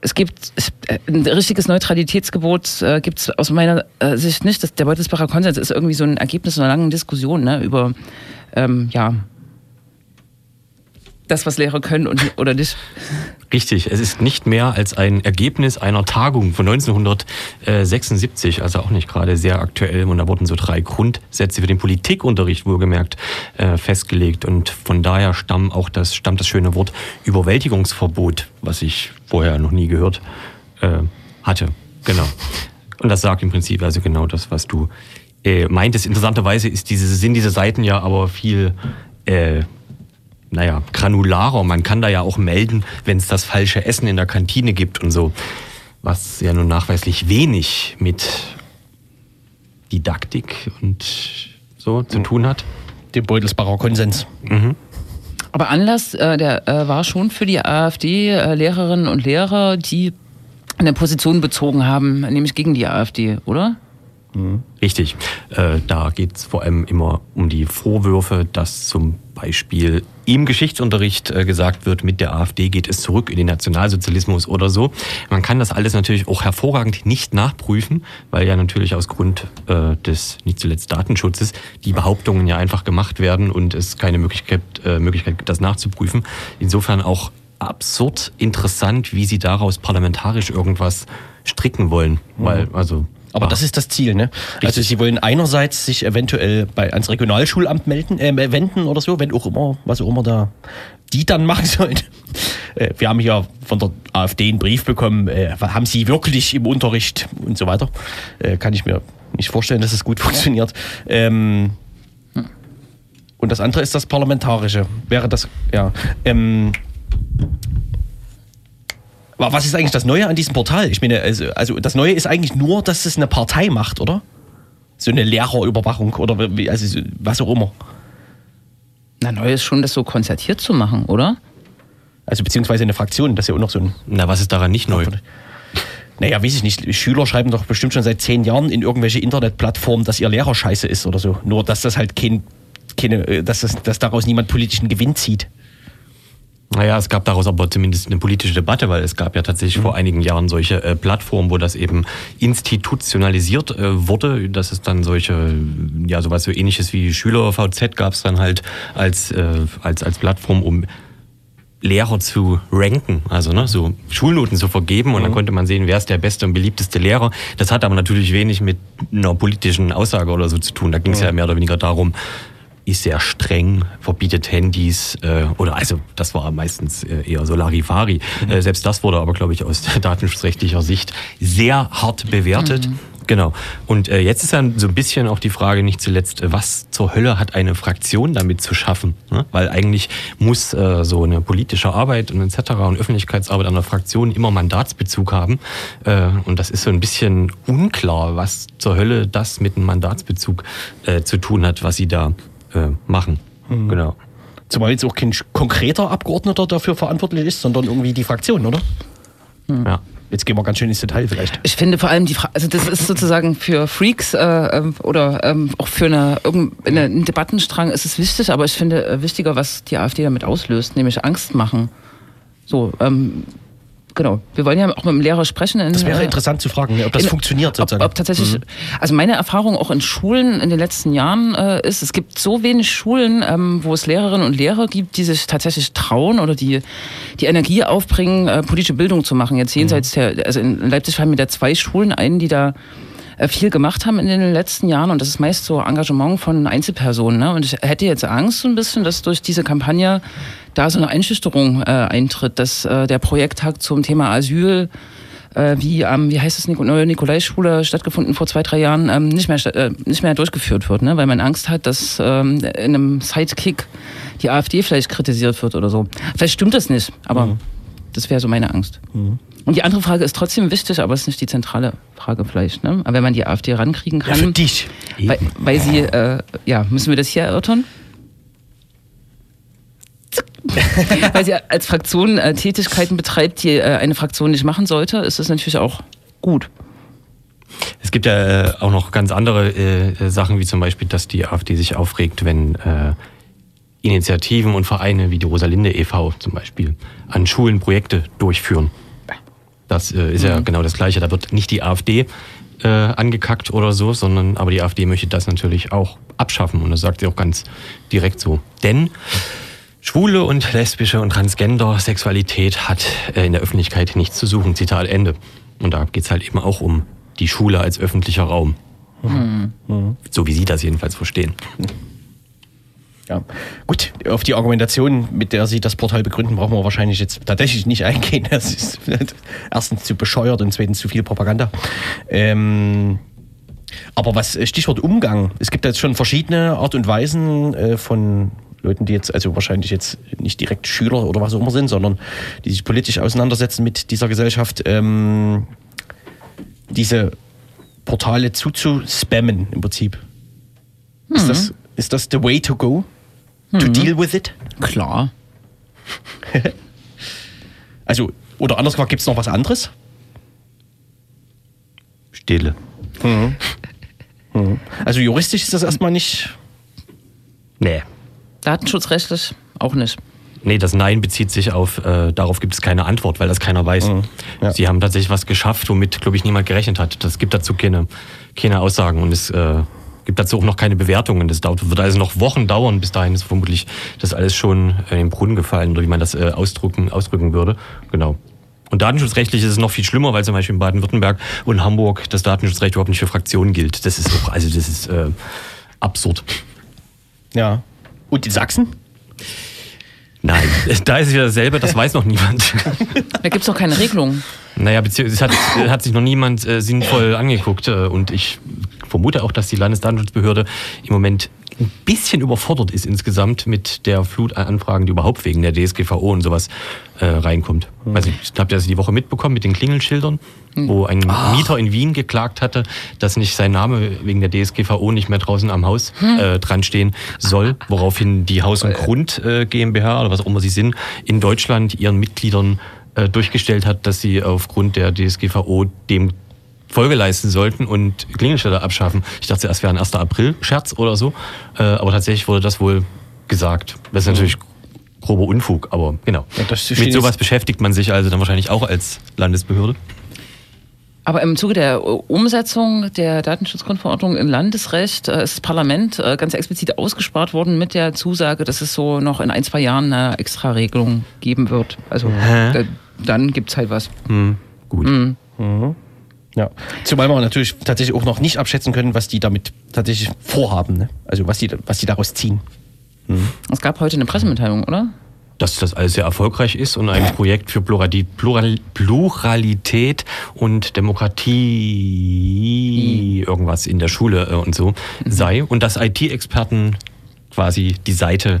es gibt äh, ein richtiges Neutralitätsgebot äh, gibt es aus meiner äh, Sicht nicht. Das, der Beutelsbacher Konsens ist irgendwie so ein Ergebnis einer langen Diskussion ne, über ähm, ja, das, was Lehrer können und, oder nicht. Richtig, es ist nicht mehr als ein Ergebnis einer Tagung von 1976, also auch nicht gerade sehr aktuell. Und da wurden so drei Grundsätze für den Politikunterricht wohlgemerkt äh, festgelegt. Und von daher stammt auch das, stammt das schöne Wort Überwältigungsverbot, was ich vorher noch nie gehört äh, hatte. Genau. Und das sagt im Prinzip also genau das, was du äh, meintest. Interessanterweise ist diese, sind diese Seiten ja aber viel äh, naja, granularer. Man kann da ja auch melden, wenn es das falsche Essen in der Kantine gibt und so. Was ja nun nachweislich wenig mit Didaktik und so zu tun hat. Dem Beutelsbacher Konsens. Mhm. Aber Anlass äh, der äh, war schon für die AfD-Lehrerinnen äh, und Lehrer, die eine Position bezogen haben, nämlich gegen die AfD, oder? Mhm. Richtig. Äh, da geht es vor allem immer um die Vorwürfe, dass zum Beispiel im Geschichtsunterricht äh, gesagt wird, mit der AfD geht es zurück in den Nationalsozialismus oder so. Man kann das alles natürlich auch hervorragend nicht nachprüfen, weil ja natürlich aus Grund äh, des nicht zuletzt Datenschutzes die Behauptungen ja einfach gemacht werden und es keine Möglichkeit, Möglichkeit gibt, das nachzuprüfen. Insofern auch absurd interessant, wie sie daraus parlamentarisch irgendwas stricken wollen, weil mhm. also aber ah. das ist das Ziel, ne? Richtig. Also sie wollen einerseits sich eventuell bei ans Regionalschulamt melden, äh, wenden oder so, wenn auch immer, was auch immer da die dann machen sollen. Äh, wir haben hier von der AfD einen Brief bekommen, äh, haben sie wirklich im Unterricht und so weiter. Äh, kann ich mir nicht vorstellen, dass es gut funktioniert. Ähm, und das andere ist das Parlamentarische. Wäre das, ja. Ähm, was ist eigentlich das Neue an diesem Portal? Ich meine, also, also das Neue ist eigentlich nur, dass es eine Partei macht, oder? So eine Lehrerüberwachung oder also was auch immer. Na, neu ist schon, das so konzertiert zu machen, oder? Also beziehungsweise eine Fraktion, das ist ja auch noch so ein. Na, was ist daran nicht neu? Naja, weiß ich nicht. Schüler schreiben doch bestimmt schon seit zehn Jahren in irgendwelche Internetplattformen, dass ihr Lehrer scheiße ist oder so. Nur, dass das halt kein, keine, äh, dass, das, dass daraus niemand politischen Gewinn zieht. Naja, es gab daraus aber zumindest eine politische Debatte, weil es gab ja tatsächlich mhm. vor einigen Jahren solche äh, Plattformen, wo das eben institutionalisiert äh, wurde. Das ist dann solche, ja, sowas so ähnliches wie Schüler-VZ gab es dann halt als, äh, als, als Plattform, um Lehrer zu ranken, also ne, so Schulnoten zu vergeben und mhm. dann konnte man sehen, wer ist der beste und beliebteste Lehrer. Das hat aber natürlich wenig mit einer politischen Aussage oder so zu tun. Da ging es mhm. ja mehr oder weniger darum, ist sehr streng, verbietet Handys äh, oder also das war meistens äh, eher so Larifari. Mhm. Äh, selbst das wurde aber, glaube ich, aus datenschutzrechtlicher Sicht sehr hart bewertet. Mhm. Genau. Und äh, jetzt ist dann so ein bisschen auch die Frage nicht zuletzt, was zur Hölle hat eine Fraktion damit zu schaffen? Ne? Weil eigentlich muss äh, so eine politische Arbeit und etc. und Öffentlichkeitsarbeit an der Fraktion immer Mandatsbezug haben. Äh, und das ist so ein bisschen unklar, was zur Hölle das mit einem Mandatsbezug äh, zu tun hat, was sie da äh, machen. Mhm. Genau. Zumal jetzt auch kein konkreter Abgeordneter dafür verantwortlich ist, sondern irgendwie die Fraktion, oder? Ja. Jetzt gehen wir ganz schön ins Detail vielleicht. Ich finde vor allem die Frage, also das ist sozusagen für Freaks äh, ähm, oder ähm, auch für eine, irgendeine, einen Debattenstrang ist es wichtig, aber ich finde äh, wichtiger, was die AfD damit auslöst, nämlich Angst machen. So, ähm, genau. Wir wollen ja auch mit dem Lehrer sprechen. In, Das wäre interessant zu fragen, ob das in- funktioniert ob, sozusagen. ob tatsächlich, also meine Erfahrung auch in Schulen in den letzten Jahren äh, ist, es gibt so wenig Schulen, ähm, wo es Lehrerinnen und Lehrer gibt, die sich tatsächlich trauen oder die die Energie aufbringen, äh, politische Bildung zu machen. Jetzt jenseits der, also in Leipzig fallen mir da zwei Schulen ein, die da viel gemacht haben in den letzten Jahren und das ist meist so Engagement von Einzelpersonen. Ne? Und ich hätte jetzt Angst so ein bisschen, dass durch diese Kampagne da so eine Einschüchterung äh, eintritt, dass äh, der Projekttag zum Thema Asyl äh, wie am, wie heißt es, neue Nikolaischule stattgefunden vor zwei, drei Jahren, ähm, nicht, mehr, äh, nicht mehr durchgeführt wird, ne? weil man Angst hat, dass ähm, in einem Sidekick die AfD vielleicht kritisiert wird oder so. Vielleicht stimmt das nicht, aber das wäre so meine Angst. Und die andere Frage ist trotzdem wichtig, aber es ist nicht die zentrale Frage vielleicht. Ne? Aber wenn man die AfD rankriegen ja, kann, für dich. weil, weil sie, äh, ja, müssen wir das hier erörtern? weil sie als Fraktion äh, Tätigkeiten betreibt, die äh, eine Fraktion nicht machen sollte, ist das natürlich auch gut. Es gibt ja äh, auch noch ganz andere äh, äh, Sachen, wie zum Beispiel, dass die AfD sich aufregt, wenn äh, Initiativen und Vereine wie die Rosalinde e.V. zum Beispiel an Schulen Projekte durchführen. Das äh, ist ja genau das Gleiche. Da wird nicht die AfD äh, angekackt oder so, sondern aber die AfD möchte das natürlich auch abschaffen und das sagt sie auch ganz direkt so. Denn Schwule und lesbische und transgender Sexualität hat äh, in der Öffentlichkeit nichts zu suchen. Zitat Ende. Und da geht's halt eben auch um die Schule als öffentlicher Raum. So wie Sie das jedenfalls verstehen. Ja. Gut, auf die Argumentation, mit der Sie das Portal begründen, brauchen wir wahrscheinlich jetzt tatsächlich nicht eingehen. Das ist erstens zu bescheuert und zweitens zu viel Propaganda. Ähm, aber was äh, Stichwort Umgang, es gibt jetzt schon verschiedene Art und Weisen äh, von Leuten, die jetzt, also wahrscheinlich jetzt nicht direkt Schüler oder was auch immer sind, sondern die sich politisch auseinandersetzen mit dieser Gesellschaft, ähm, diese Portale zuzuspammen im Prinzip. Ist, das, ist das the way to go? To deal with it? Klar. Also, oder anders gesagt, gibt es noch was anderes? Stille. Also juristisch ist das erstmal nicht. Nee. Datenschutzrechtlich auch nicht. Nee, das Nein bezieht sich auf, äh, darauf gibt es keine Antwort, weil das keiner weiß. ja. Sie haben tatsächlich was geschafft, womit, glaube ich, niemand gerechnet hat. Das gibt dazu keine, keine Aussagen und es äh, gibt dazu auch noch keine Bewertungen. Das dauert, wird also noch Wochen dauern, bis dahin ist vermutlich das alles schon äh, in den Brunnen gefallen oder wie man das äh, ausdrücken, ausdrücken würde. Genau. Und datenschutzrechtlich ist es noch viel schlimmer, weil zum Beispiel in Baden-Württemberg und Hamburg das Datenschutzrecht überhaupt nicht für Fraktionen gilt. Das ist auch, also das ist äh, absurd. Ja. Und in Sachsen? Nein, da ist es wieder dasselbe, das weiß noch niemand. Da gibt es noch keine Regelung. Naja, beziehungsweise es hat, hat sich noch niemand äh, sinnvoll angeguckt. Äh, und ich vermute auch, dass die Landesdatenschutzbehörde im Moment ein bisschen überfordert ist insgesamt mit der Flut an Anfragen, die überhaupt wegen der DSGVO und sowas äh, reinkommt. Also ich habe das die Woche mitbekommen mit den Klingelschildern, wo ein Mieter in Wien geklagt hatte, dass nicht sein Name wegen der DSGVO nicht mehr draußen am Haus äh, dran stehen soll, woraufhin die Haus und Grund äh, GmbH oder was auch immer sie sind, in Deutschland ihren Mitgliedern äh, durchgestellt hat, dass sie aufgrund der DSGVO dem Folge leisten sollten und Klingelschilder abschaffen. Ich dachte zuerst wäre ein 1. April-Scherz oder so, äh, aber tatsächlich wurde das wohl gesagt. Das ist natürlich grober Unfug, aber genau. Ja, Mit sowas beschäftigt man sich also dann wahrscheinlich auch als Landesbehörde. Aber im Zuge der Umsetzung der Datenschutzgrundverordnung im Landesrecht äh, ist das Parlament äh, ganz explizit ausgespart worden mit der Zusage, dass es so noch in ein, zwei Jahren eine Extra-Regelung geben wird. Also da, dann gibt es halt was. Hm, gut. Ja. Zumal wir natürlich tatsächlich auch noch nicht abschätzen können, was die damit tatsächlich vorhaben. Ne? Also was die, was die daraus ziehen. Es gab heute eine Pressemitteilung, oder? dass das alles sehr erfolgreich ist und ein Projekt für Plurali Plural Pluralität und Demokratie irgendwas in der Schule äh, und so sei und dass IT-Experten quasi die Seite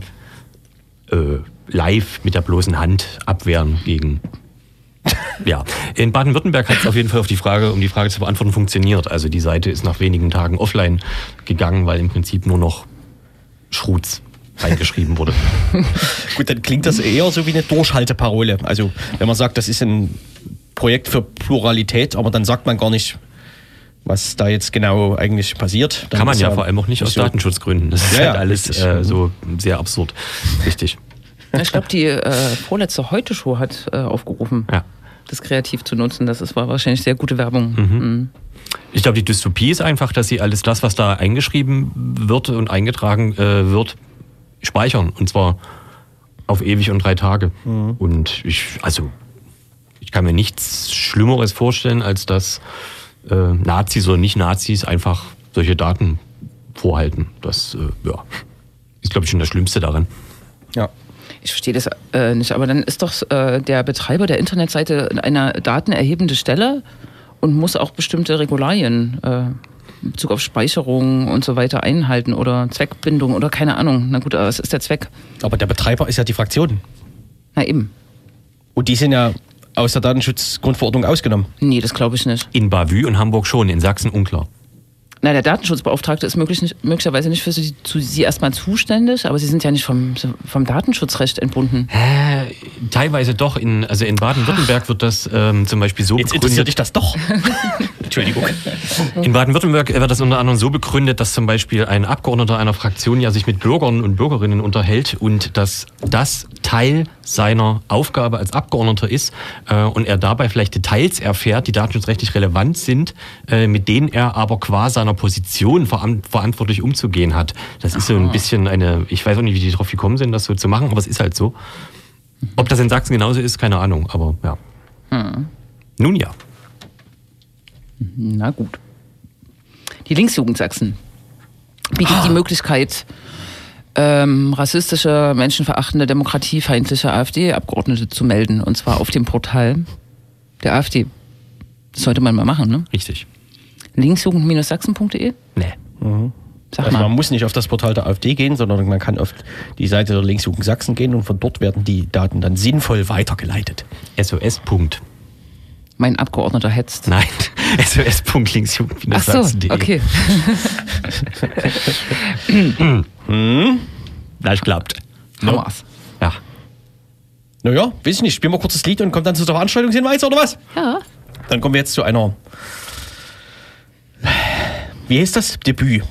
äh, live mit der bloßen Hand abwehren gegen. Ja, in Baden-Württemberg hat es auf jeden Fall auf die Frage, um die Frage zu beantworten, funktioniert. Also die Seite ist nach wenigen Tagen offline gegangen, weil im Prinzip nur noch Schrutz reingeschrieben wurde. Gut, dann klingt das eher so wie eine Durchhalteparole. Also, wenn man sagt, das ist ein Projekt für Pluralität, aber dann sagt man gar nicht, was da jetzt genau eigentlich passiert. Dann Kann man ist ja vor allem auch nicht aus so- Datenschutzgründen. Das ist Ja, halt ja, alles äh, so sehr absurd. Richtig. Ich glaube, die äh, vorletzte Heute-Show hat äh, aufgerufen, Ja. Das kreativ zu nutzen. Das ist, war wahrscheinlich sehr gute Werbung. Mhm. Ich glaube, die Dystopie ist einfach, dass sie alles das, was da eingeschrieben wird und eingetragen äh, wird, speichern. Und zwar auf ewig und drei Tage. Und ich, also, ich kann mir nichts Schlimmeres vorstellen, als dass äh, Nazis oder Nicht-Nazis einfach solche Daten vorhalten. Das äh, ja, ist, glaube ich, schon das Schlimmste daran. Ja. Ich verstehe das äh, nicht, aber dann ist doch äh, der Betreiber der Internetseite eine datenerhebende Stelle und muss auch bestimmte Regularien äh, in Bezug auf Speicherung und so weiter einhalten oder Zweckbindung oder keine Ahnung. Na gut, aber was ist der Zweck? Aber der Betreiber ist ja die Fraktion. Na eben. Und die sind ja aus der Datenschutzgrundverordnung ausgenommen. Nee, das glaube ich nicht. In Bavü und Hamburg schon, in Sachsen unklar. Na, der Datenschutzbeauftragte ist möglich nicht, möglicherweise nicht für sie, zu, sie erstmal zuständig, aber sie sind ja nicht vom, vom Datenschutzrecht entbunden. Äh, teilweise doch. In, also in Baden-Württemberg wird das ähm, zum Beispiel so Jetzt interessiert dich das doch. Entschuldigung. In Baden-Württemberg wird das unter anderem so begründet, dass zum Beispiel ein Abgeordneter einer Fraktion ja sich mit Bürgern und Bürgerinnen unterhält und dass das Teil seiner Aufgabe als Abgeordneter ist äh, und er dabei vielleicht Details erfährt, die datenschutzrechtlich relevant sind, äh, mit denen er aber qua seiner Position veran verantwortlich umzugehen hat. Das ist so ein bisschen eine, ich weiß auch nicht, wie die drauf gekommen sind, das so zu machen, aber es ist halt so. Ob das in Sachsen genauso ist, keine Ahnung, aber ja. Nun ja. Na gut. Die Linksjugend Sachsen bietet die Möglichkeit, ähm, rassistische, menschenverachtende, demokratiefeindliche AfD-Abgeordnete zu melden. Und zwar auf dem Portal der AfD. Das sollte man mal machen, ne? Richtig. Linksjugend-sachsen.de? Nee. Sag Also man mal. muss nicht auf das Portal der AfD gehen, sondern man kann auf die Seite der Linksjugend Sachsen gehen und von dort werden die Daten dann sinnvoll weitergeleitet. SOS. Punkt. Mein Abgeordneter hetzt. Nein, Ach so, okay. Das klappt. Hammer's. Ja. Naja, weiß ich nicht. Spielen wir kurz das Lied und kommen dann zu der Veranstaltungshinweis oder was? Ja. Dann kommen wir jetzt zu einer. Wie heißt das? Debüt.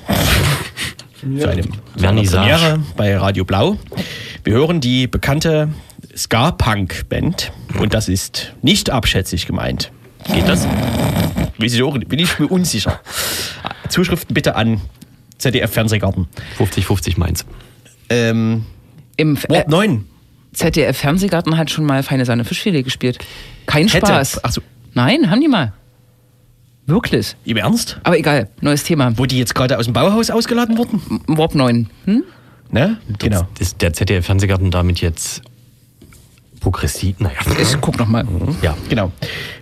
Zu einem zu einer Vernissage. Premiere bei Radio Blau. Wir hören die bekannte Ska-Punk-Band und das ist nicht abschätzig gemeint. Geht das? Weiß ich auch nicht, bin ich mir unsicher. Zuschriften bitte an ZDF Fernsehgarten. 50-50 meins. Ähm, Im äh, Wort 9. ZDF Fernsehgarten hat schon mal Feine Sahne Fischfilet gespielt. Kein Hätte. Spaß. Ach so. Nein, haben die mal. Wirklich. Im Ernst? Aber egal, neues Thema. Wo die jetzt gerade aus dem Bauhaus ausgeladen wurden? Warp 9. Hm? Ne? Genau. Ist der ZDF-Fernsehgarten damit jetzt progressiv? Naja. Ich guck noch mal. Ja. Genau.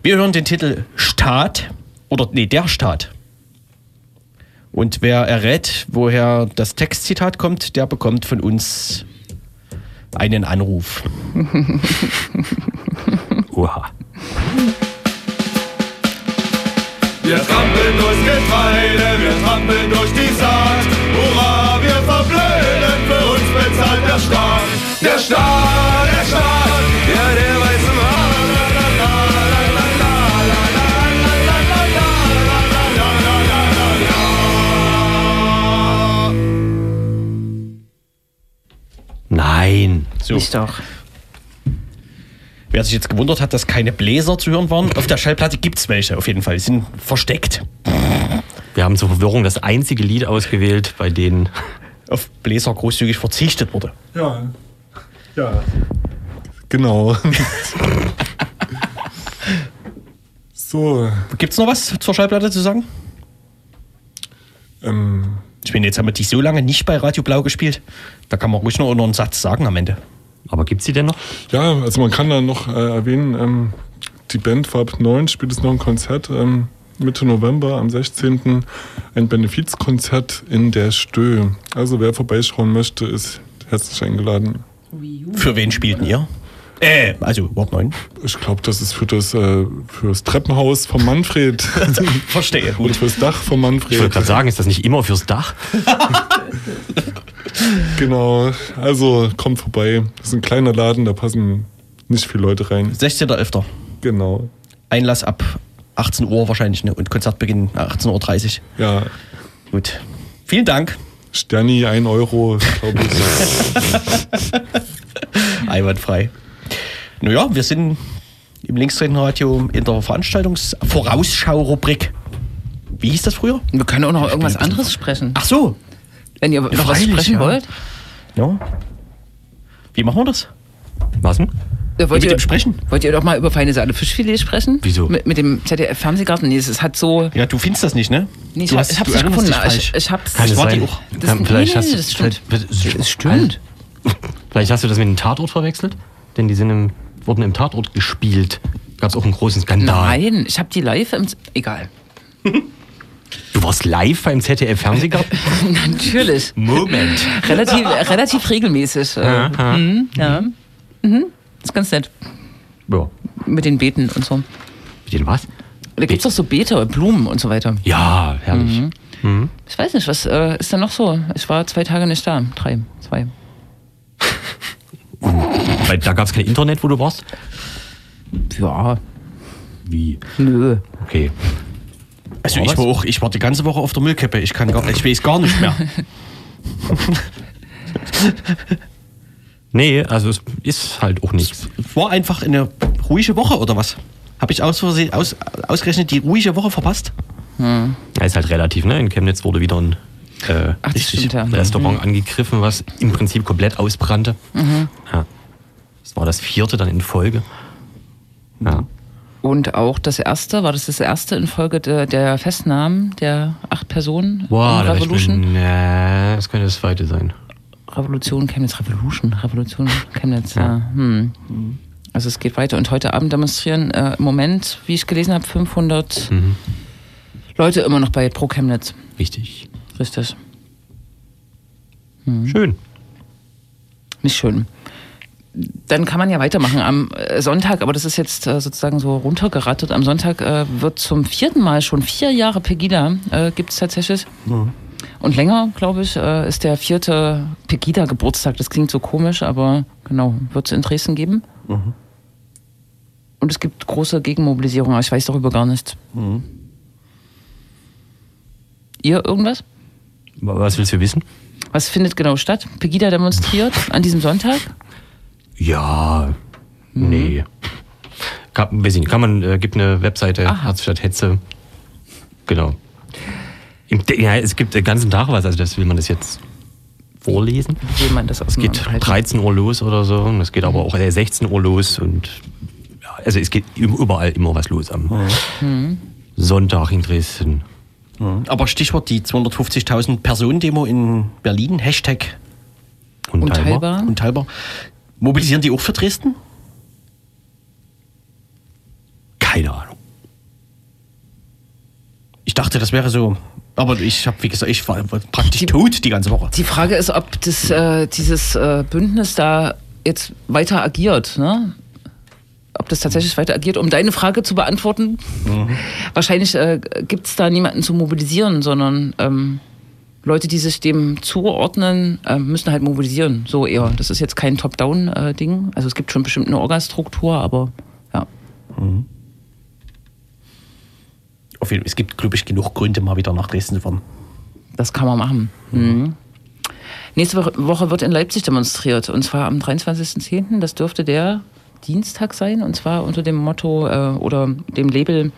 Wir hören den Titel Staat oder nee, der Staat. Und wer errät, woher das Textzitat kommt, der bekommt von uns einen Anruf. Oha. Wir trampeln durchs Getreide, wir trampeln durch die Saat. Hurra, wir verblöden, für uns bezahlt. Der Staat, der Staat, So. Ich doch. Wer sich jetzt gewundert hat, dass keine Bläser zu hören waren, auf der Schallplatte gibt es welche auf jeden Fall. Die sind versteckt. Wir haben zur Verwirrung das einzige Lied ausgewählt, bei denen Auf Bläser großzügig verzichtet wurde. Ja. Ja. Genau. so. Gibt es noch was zur Schallplatte zu sagen? Ähm, Ich meine, jetzt haben wir die so lange nicht bei Radio Blau gespielt. Da kann man ruhig noch nur einen Satz sagen am Ende. Aber gibt sie denn noch? Ja, also man kann da noch äh, erwähnen, ähm, die Band war ab 9, spielt es noch ein Konzert ähm, Mitte November am 16. ein Benefizkonzert in der Stö. Also wer vorbeischauen möchte, ist herzlich eingeladen. Für wen spielten ihr? Äh, also Wort 9. Ich glaube, das ist für das, äh, fürs Treppenhaus von Manfred. Verstehe. Oder fürs Dach von Ich wollte Manfred. gerade sagen, ist das nicht immer fürs Dach? Genau. Also kommt vorbei. Das ist ein kleiner Laden, da passen nicht viele Leute rein. 16.11. Genau. Einlass ab 18 Uhr wahrscheinlich ne? und Konzertbeginn 18.30 Uhr. Ja, Gut. Vielen Dank. Sterni, 1 Euro, glaube ich. Einwandfrei. Naja, wir sind im Linkstretenradio in der Veranstaltungsvorausschau-Rubrik. Wie hieß das früher? Wir können auch noch irgendwas anderes sprechen. Ach so. Wenn ihr noch was sprechen ja. wollt. Ja. Wie machen wir das? Was denn? Ja, wollt, mit ihr, sprechen? wollt ihr doch mal über feine Saale Fischfilet sprechen? Wieso? Mit, mit dem ZDF-Fernsehgarten? Nee, es hat so. Ja, du findest das nicht, ne? Nee, ich, du hab- hast- ich hab's du nicht gefunden. Ich, ich hab's. Kann es sein? auch. Das- vielleicht nee, hast nee, du das stimmt. Das stimmt. Vielleicht hast du das mit dem Tatort verwechselt? Denn die sind im, wurden im Tatort gespielt. Gab es auch einen großen Skandal. Nein, ich habe die live im. Egal. Du warst live beim ZDF-Fernsehgarten? Natürlich. Moment. Relativ, relativ regelmäßig. Äh, mhm, ja. Mhm. Ist ganz nett. Ja. Mit den Beeten und so. Mit den was? Da gibt's doch so Beete, Blumen und so weiter. Ja, herrlich. Mhm. Ich weiß nicht, was äh, ist da noch so? Ich war zwei Tage nicht da. Drei, zwei. Weil da gab es kein Internet, wo du warst? Ja, Wie? nö. Okay. Also War ich war auch, ich war die ganze Woche auf der Müllkippe. Ich kann gar, ich weiß gar nicht mehr. Nee, also es ist halt auch nichts. War einfach eine ruhige Woche oder was? Habe ich aus Versehen aus, ausgerechnet die ruhige Woche verpasst? Ja, ist halt relativ, ne? In Chemnitz wurde wieder ein äh, Ach, stimmt, ja. Restaurant angegriffen, was im Prinzip komplett ausbrannte. Ja. Das war das vierte dann in Folge. Ja. Und auch das erste, war das das erste in Folge der, der Festnahmen der acht Personen Boah, in da Revolution? Ich mir, nee, das könnte das zweite sein. Revolution Chemnitz, Revolution, Revolution Chemnitz, ja. Hm. Also es geht weiter. Und heute Abend demonstrieren äh, im Moment, wie ich gelesen habe, 500 Mhm. Leute immer noch bei Pro Chemnitz. Richtig. Richtig. Schön. Nicht schön. Dann kann man ja weitermachen am äh, Sonntag, aber das ist jetzt äh, sozusagen so runtergerattet. Am Sonntag äh, wird zum vierten Mal schon vier Jahre Pegida äh, gibt es tatsächlich. Und länger, glaube ich, ist der vierte Pegida-Geburtstag. Das klingt so komisch, aber genau, wird es in Dresden geben. Und es gibt große Gegenmobilisierung, aber ich weiß darüber gar nichts. Ihr irgendwas? Was willst du wissen? Was findet genau statt? Pegida demonstriert an diesem Sonntag? Ja, nee. Kann, weiß ich nicht, kann man, äh, gibt eine Webseite, Aha. Herzstadt Hetze. Genau. Im, ja, es gibt den ganzen Tag was, also das will man das jetzt vorlesen. Will man das Es geht Halten? 13 Uhr los oder so, und es geht aber auch äh, 16 Uhr los und ja, also es geht überall immer was los am Sonntag in Dresden. Aber Stichwort die 250.000 Personen-Demo in Berlin, Hashtag Unteilbar. unteilbar. Mobilisieren die auch für Dresden? Keine Ahnung. Ich dachte, das wäre so. Aber ich habe, wie gesagt, ich war praktisch tot die ganze Woche. Die Frage ist, ob das, äh, dieses äh, Bündnis da jetzt weiter agiert. Ne? Ob das tatsächlich weiter agiert, um deine Frage zu beantworten. Wahrscheinlich äh, gibt es da niemanden zu mobilisieren, sondern ähm, Leute, die sich dem zuordnen, äh, müssen halt mobilisieren. So eher. Das ist jetzt kein Top-Down-Ding. also es gibt schon bestimmt eine Orgastruktur, aber ja. Auf jeden Fall, es gibt, glaube ich, genug Gründe, mal wieder nach Dresden zu fahren. Das kann man machen. Mhm. Nächste Wo- Woche wird in Leipzig demonstriert und zwar am 23.10. Das dürfte der Dienstag sein und zwar unter dem Motto äh, oder dem Label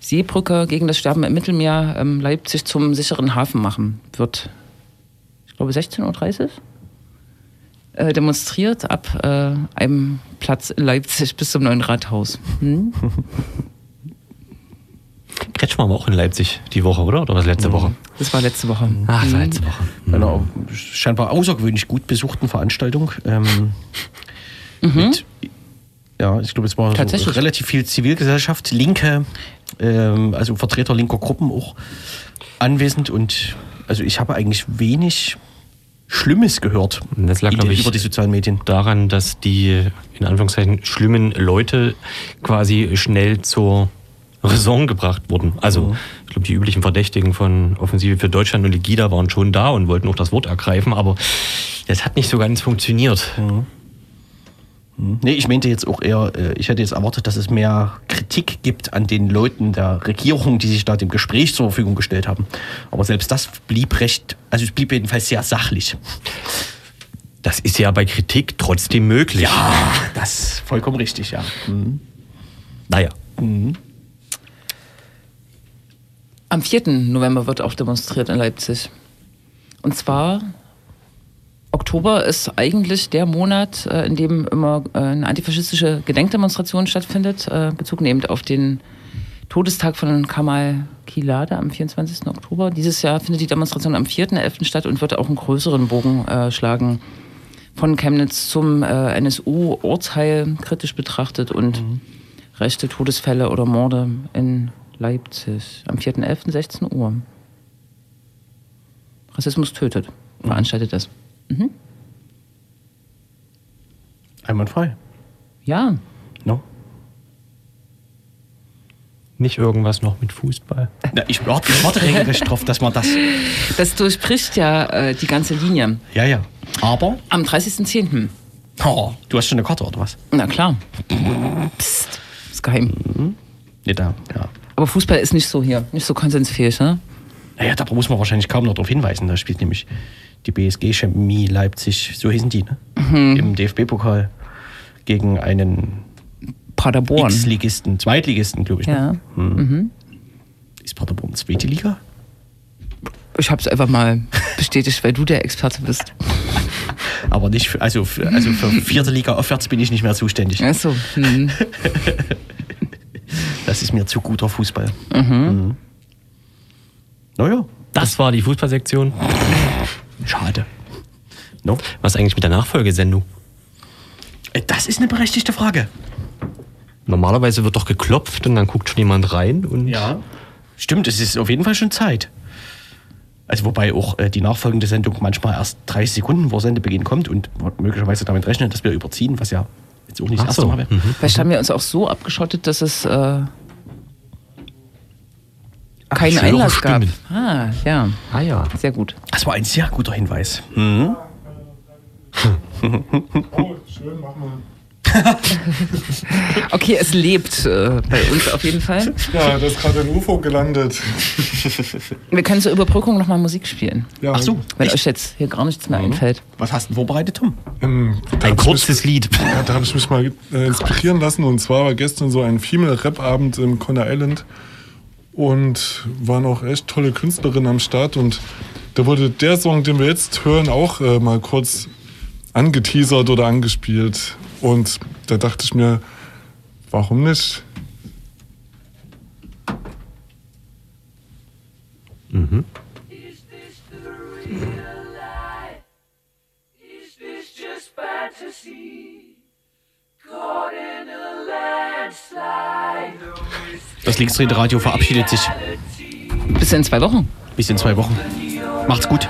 Seebrücke gegen das Sterben im Mittelmeer ähm, Leipzig zum sicheren Hafen machen. Wird, ich glaube, 16.30 Uhr äh, demonstriert ab äh, einem Platz in Leipzig bis zum neuen Rathaus. Hm? Kretschmann war auch in Leipzig die Woche, oder? Oder was letzte Woche? Das war letzte Woche. Ach, das war letzte Woche. Bei einer scheinbar außergewöhnlich gut besuchten Veranstaltung. Ähm, Mit, ja, ich glaube, es war so Tatsächlich. relativ viel Zivilgesellschaft, Linke, ähm, also Vertreter linker Gruppen auch anwesend und also ich habe eigentlich wenig Schlimmes gehört Das lag, in glaub den- ich, über die sozialen Medien. daran, dass die in Anführungszeichen schlimmen Leute quasi schnell zur Raison gebracht wurden. Also ich glaube, die üblichen Verdächtigen von Offensive für Deutschland und Legida waren schon da und wollten auch das Wort ergreifen, aber das hat nicht so ganz funktioniert. Nee, ich meinte jetzt auch eher, äh, ich hätte jetzt erwartet, dass es mehr Kritik gibt an den Leuten der Regierung, die sich da dem Gespräch zur Verfügung gestellt haben. Aber selbst das blieb recht, also es blieb jedenfalls sehr sachlich. Das ist ja bei Kritik trotzdem möglich. Ja, das ist vollkommen richtig, ja. Mhm. Naja. Am 4. November wird auch demonstriert in Leipzig. Und zwar, Oktober ist eigentlich der Monat, äh, in dem immer äh, eine antifaschistische Gedenkdemonstration stattfindet, äh, Bezug nehmend auf den Todestag von Kamal Kilade am 24. Oktober. Dieses Jahr findet die Demonstration am 4.11. statt und wird auch einen größeren Bogen äh, schlagen von Chemnitz zum äh, NSU-Urteil kritisch betrachtet und rechte Todesfälle oder Morde in Leipzig am 4.11. 16 Uhr. Rassismus tötet. Veranstaltet das. Einwandfrei. Ja, No? Nicht irgendwas noch mit Fußball. Na, ich, warte, regelrecht drauf, dass man das. das durchbricht ja äh, die ganze Linie. Ja, ja. Aber, Am 30.10. oh, du hast schon eine Karte oder was? Na klar. Psst. Ist geheim. Nee, da, ja. Aber Fußball ist nicht so hier, nicht so konsensfähig, ne? Naja, da muss man wahrscheinlich kaum noch darauf hinweisen. Da spielt nämlich die BSG Chemie Leipzig, so hießen die, ne? Im DFB-Pokal gegen einen Paderborn. X-Ligisten, Zweitligisten, glaube ich. Ja. Ne? Ist Paderborn zweite Liga? Ich habe es einfach mal bestätigt, weil du der Experte bist. Aber nicht für, also, für, also für vierte Liga aufwärts bin ich nicht mehr zuständig. Achso. Hm. Das ist mir zu guter Fußball. Mhm. Naja, Das war die Fußballsektion. Schade. No? Was eigentlich mit der Nachfolgesendung? Äh, Das ist eine berechtigte Frage. Normalerweise wird doch geklopft und dann guckt schon jemand rein und Ja. Stimmt, es ist auf jeden Fall schon Zeit. Also wobei auch äh, die nachfolgende Sendung manchmal erst 30 Sekunden vor Sendebeginn kommt und möglicherweise damit rechnet, dass wir überziehen, was ja jetzt auch nicht das erste so. Mal wäre. Mhm. Vielleicht haben wir uns auch so abgeschottet, dass es äh, keinen Einlass gab. Ah, ja. Ah ja. Sehr gut. Das war ein sehr guter Hinweis. Mhm. Oh, schön, mach mal. Okay, es lebt äh, bei uns auf jeden Fall. Ja, da ist gerade ein UFO gelandet. Wir können zur Überbrückung nochmal Musik spielen. Ja, Ach so, Wenn echt? euch jetzt hier gar nichts mehr einfällt. Was hast du denn vorbereitet, Tom? Ähm, Ein kurzes mich, Lied. Ja, da habe ich mich mal äh, inspirieren lassen. Und zwar war gestern so ein Female-Rap-Abend im Conner Island. Und waren auch echt tolle Künstlerinnen am Start. Und da wurde der Song, den wir jetzt hören, auch äh, mal kurz angeteasert oder angespielt. Und da dachte ich mir, warum nicht? Is this the Das Linksdrehende Radio verabschiedet sich Bis in zwei Wochen. bis in zwei Wochen. Macht's gut.